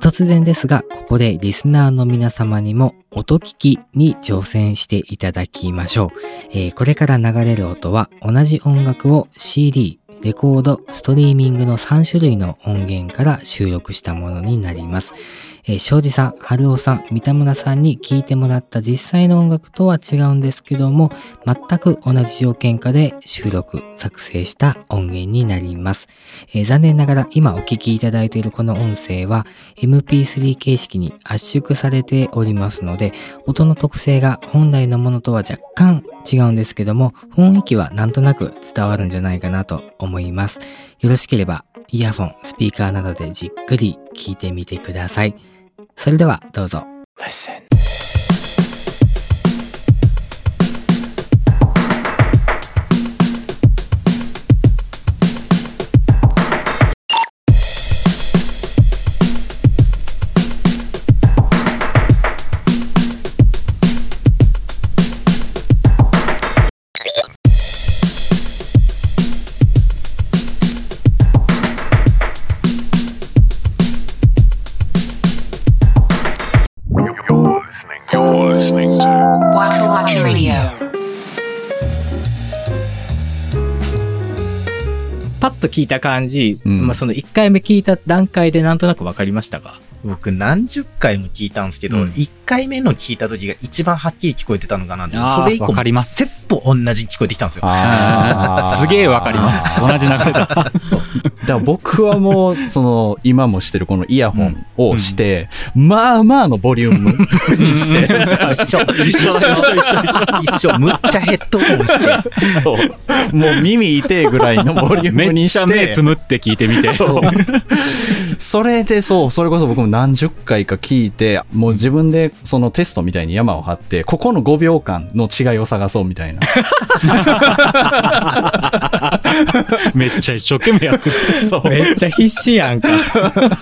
突然ですが、ここでリスナーの皆様にも音聞きに挑戦していただきましょう。え、これから流れる音は同じ音楽を CD、レコード、ストリーミングの3種類の音源から収録したものになります。えー、庄司さん、春尾さん、三田村さんに聴いてもらった実際の音楽とは違うんですけども、全く同じ条件下で収録、作成した音源になります。えー残念ながら今お聞きいただいているこの音声は MP3 形式に圧縮されておりますので、音の特性が本来のものとは若干違うんですけども、雰囲気はなんとなく伝わるんじゃないかなと思います。よろしければ、イヤフォン、スピーカーなどでじっくり聞いてみてください。それではどうぞ。Listen.「Waku Waku Radio 」パッと聞いた感じ、うん。まあその1回目聞いた段階でなんとなくわかりましたか僕何十回も聞いたんですけど、うん1回目の聞いた時が一番はっきり聞こえてたのかなってそれ以降わかりますセット同じに聞こえてきたんですよ。あー すげえわかります。同じ流れだ。だから僕はもう、その、今もしてるこのイヤホンをして、まあまあのボリュームにして、一緒、一緒、一緒、一緒、一緒、むっちゃヘッドホンして。そう。もう耳痛いぐらいのボリュームめっにして。ちゃ目つむって聞いてみて。そう。それでそう、それこそ僕も何十回か聞いて、もう自分でそのテストみたいに山を張って、ここの5秒間の違いを探そうみたいな。めっちゃ一生懸命やってる。そう。めっちゃ必死やんか。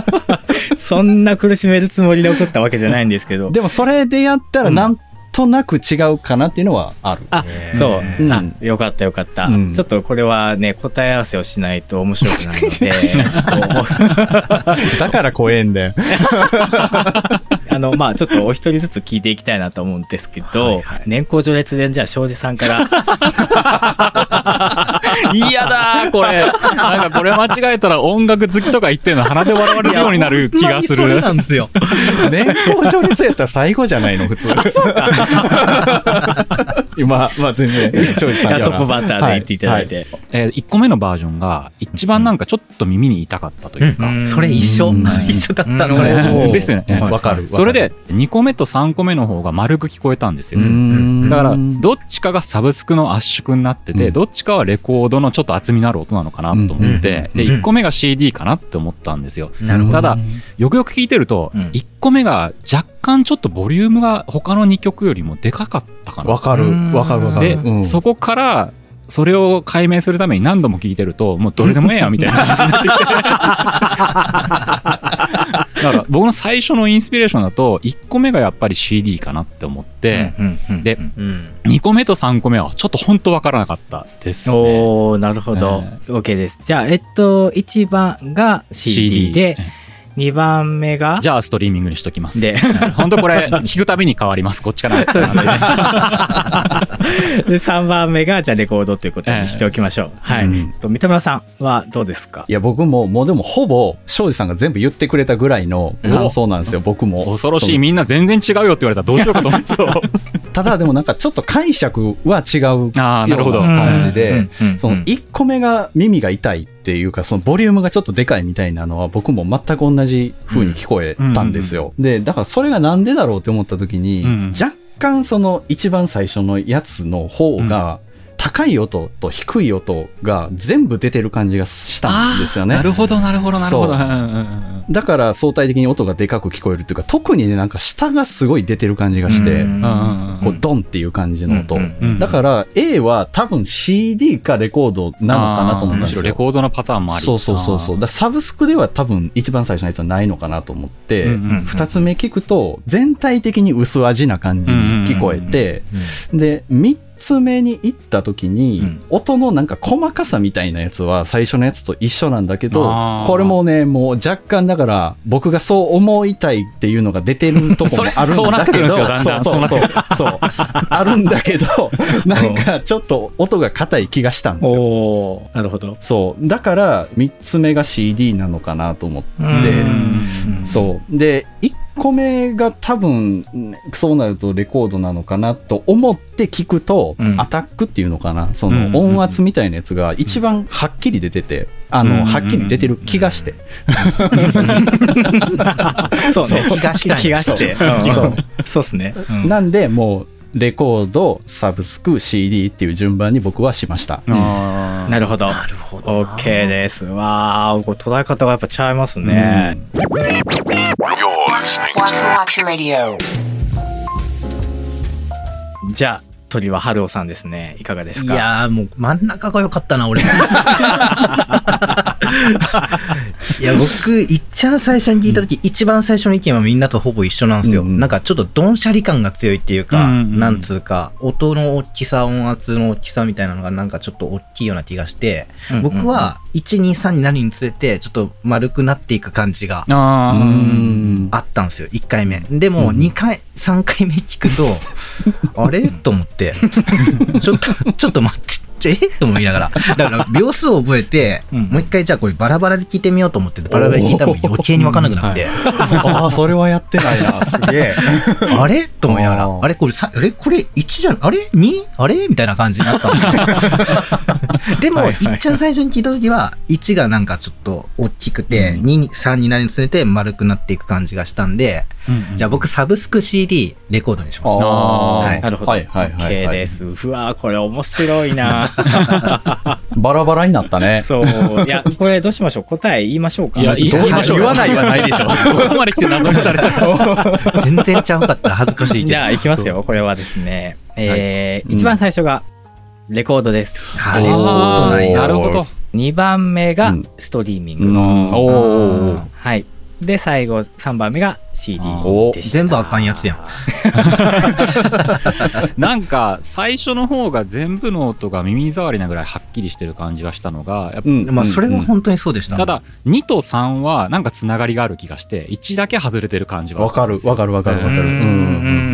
そんな苦しめるつもりで送ったわけじゃないんですけど。でもそれでやったらなんとなく違うかなっていうのはある。あ、そう、うんあ、よかったよかった、うんちょっとこれはね、答え合わせをしないと面白くないので、だから怖えんだよ。あの、まあちょっとお一人ずつ聞いていきたいなと思うんですけど、年功序列でじゃあ庄司さんから、嫌だー、これ。なんかこれ間違えたら音楽好きとか言ってんの鼻で笑われるようになる気がする。それなんですよ。年功序列やったら最後じゃないの、普通。今、まあ全然、庄司さんからトップバッターで言っていただいて。えー、1個目のバージョンが一番なんかちょっと耳に痛かったというか。うんそれ一緒うん。一緒だったうんですよね。はいわかる。それで2個目と3個目の方が丸く聞こえたんですよ。うんだから、どっちかがサブスクの圧縮になってて、うんどっちかはレコードのちょっと厚みのある音なのかなと思って、で、うんうん1個目が CD かなって思ったんですよ。ただ、よくよく聞いてると、うん1個目が若干ちょっとボリュームが他の2曲よりもでかかったかな。わかる。わかるわかる。で、うんそこから、それを解明するために何度も聞いてると、もうどれでもええや、みたいな感じになってきて。だから僕の最初のインスピレーションだと、1個目がやっぱり CD かなって思って、うんうんでうん。2個目と3個目はちょっと本当わからなかったですね。おー、なるほど。OK です。じゃあ、えっと、1番が CD で、2番目が？じゃあストリーミングにしときます。で本当これ 聞くたびに変わります。こっちから。で、3番目が、じゃあレコードということにしておきましょう。はい。うんと三田村さんはどうですか？いや、僕も、もうでもほぼ、庄司さんが全部言ってくれたぐらいの感想なんですよ、僕も。恐ろしい。みんな全然違うよって言われたらどうしようかと思って。ただでもなんかちょっと解釈は違うようなあーなるほど。感じで、その1個目が耳が痛いっていうか、そのボリュームがちょっとでかいみたいなのは僕も全く同じ風に聞こえたんですよ。で、だからそれがなんでだろうって思った時に、うん若干その一番最初のやつの方が、高い音と低い音が全部出てる感じがしたんですよね。なるほど、なるほど、なるほど。だから相対的に音がでかく聞こえるっていうか、特にね、なんか下がすごい出てる感じがして、うこうドンっていう感じの音。だから A は多分 CD かレコードなのかなと思ったんですよ。レコードのパターンもありそうそうそうそう。だサブスクでは多分一番最初のやつはないのかなと思って、二つ目聞くと全体的に薄味な感じに聞こえて、で、3つ目に行った時に、うん音のなんか細かさみたいなやつは最初のやつと一緒なんだけど、これもね、もう若干だから僕がそう思いたいっていうのが出てるとこもあるんそうなっだてけるんど、ですよんそうそうそう、そうあるんだけど、なんかちょっと音が硬い気がしたんですよ。なるほど。そう。だから、3つ目が CD なのかなと思って、うそう。で、一個目が多分、んそうなるとレコードなのかなと思って聞くと、うんアタックっていうのかな、そうんの音圧みたいなやつが一番はっきり出てて、あうんの、はっきり出てる気がして。そうね。気がしたい気がして。そううんそうっすね。うんなんで、もう、レコード、サブスク、CD っていう順番に僕はしました。なるほど。なるほど。OK です。わー、これ捉え方がやっぱ違いますね。Waku You're listening to Waku Radio. じゃあ、鳥は春尾さんですね。いかがですいかやーもう真ん中が良かったな、俺。いや、僕、いっちゃん最初に聞いた時、一番最初の意見はみんなとほぼ一緒なんですよ。うんうん。なんかちょっとドンシャリ感が強いっていうか、うんうんうん。なんつうか、音の大きさ、音圧の大きさみたいなのがなんかちょっと大きいような気がして、うんうんうん。僕は1、2、3になるにつれて、ちょっと丸くなっていく感じがあったんですよ、1回目。でも、2回、3回目聞くと、あれ？と思って、ちょっと、ちょっと待って。ちょえと思いながら。だから、秒数を覚えて、うん。もう一回じゃあこれバラバラで聞いてみようと思って、バラバラで聞いたら余計に分かんなくなって、ああ、それはやってないな、すげえ。あれ？と思いながら。あ、れ？これさ、あれ？これ1じゃん、あれ ?2? あれ？みたいな感じになった。ん でも、はいっちゃん最初に聞いた時は、1がなんかちょっと大きくて、うん。2、3になるにつれて丸くなっていく感じがしたんで、じゃあ僕サブスク CD レコードにします。あーはいなるほど。はいはいはい OK はいです。うわー、これ面白いな バラバラになったね。そう。いや、これどうしましょう？答え言いましょうかいや言いましょう言わないはないでしょ。ここまで来て謎にされた。全然ちゃうかったら恥ずかしいけど。じゃあ、いきますよ。これはですね。えーはい一番最初が、レコードです。あレコードなるほど。2番目がうんストリーミング。うん、おーはい。で、最後、3番目が CD おでした。全部あかんやつやん。なんか、最初の方が全部の音が耳障りなぐらいはっきりしてる感じがしたのが、やっぱうんまあ、それは本当にそうでした。ただ、2と3はなんかつながりがある気がして、1だけ外れてる感じは。わかる、わかる、わかる、わかる。うんうんうん。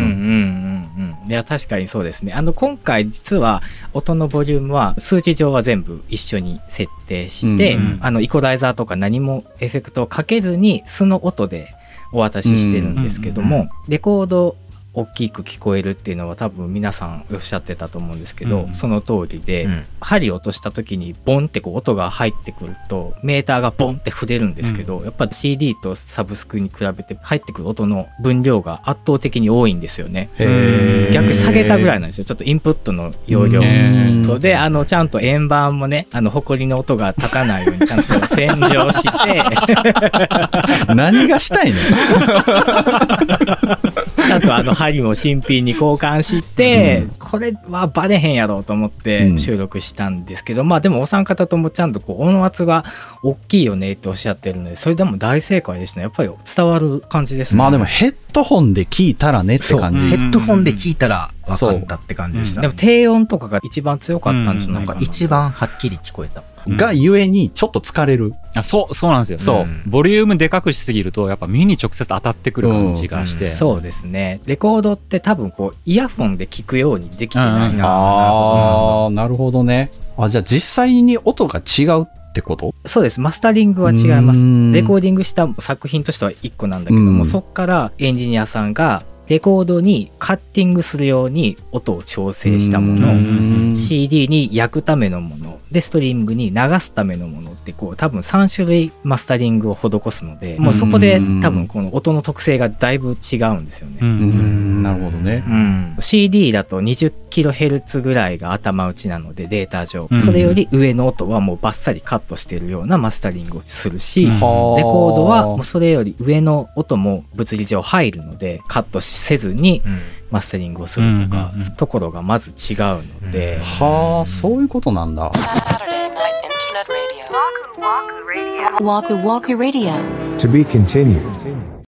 いや、確かにそうですね。あの、今回実は音のボリュームは数値上は全部一緒に設定して、うんあの、イコライザーとか何もエフェクトをかけずに素の音でお渡ししてるんですけども、レコード大きく聞こえるっていうのは多分皆さんおっしゃってたと思うんですけど、うん。その通りで、うん。針落とした時にボンってこう音が入ってくるとメーターがボンって触れるんですけど、やっぱ CD とサブスクに比べて入ってくる音の分量が圧倒的に多いんですよね。逆に下げたぐらいなんですよ。ちょっとインプットの容量。うん。そう。で、あの、ちゃんと円盤もね、あの、埃の音が立たないようにちゃんと洗浄して、何がしたいね ちゃんとあの針も新品に交換して、これはバレへんやろうと思って収録したんですけど、まあでもお三方ともちゃんとこう音圧が大きいよねっておっしゃってるので、それでも大正解ですね。やっぱり伝わる感じですね。まあでもヘッドホンで聞いたらねって感じ。ヘッドホンで聞いたら分かったって感じでした。でも低音とかが一番強かったんじゃないかな。一番はっきり聞こえた。がゆえにちょっと疲れる。あそう、そうなんですよ。そううんボリュームでかくしすぎると、やっぱ耳に直接当たってくる感じがして。そうですね。レコードって多分こう、イヤフォンで聞くようにできてないうんな。ああ、なるほどね。あ、じゃあ実際に音が違うってこと？そうです。マスタリングは違います。レコーディングした作品としては1個なんだけども、うんそっからエンジニアさんが、レコードにカッティングするように音を調整したもうの、ん CD に焼くためのもの、で、ストリーミングに流すためのものって、こう、多分3種類マスタリングを施すので、もうそこで多分この音の特性がだいぶ違うんですよね。う。うん。ん。なるほどね。う。ん、CD だと 20kHz ぐらいが頭打ちなのでデータ上、うん。それより上の音はもうバッサリカットしてるようなマスタリングをするし、うん。レコードはもうそれより上の音も物理上入るのでカットせずにうんマスタリングをするとかところがまず違うのはあそういうことなんだ「To continued」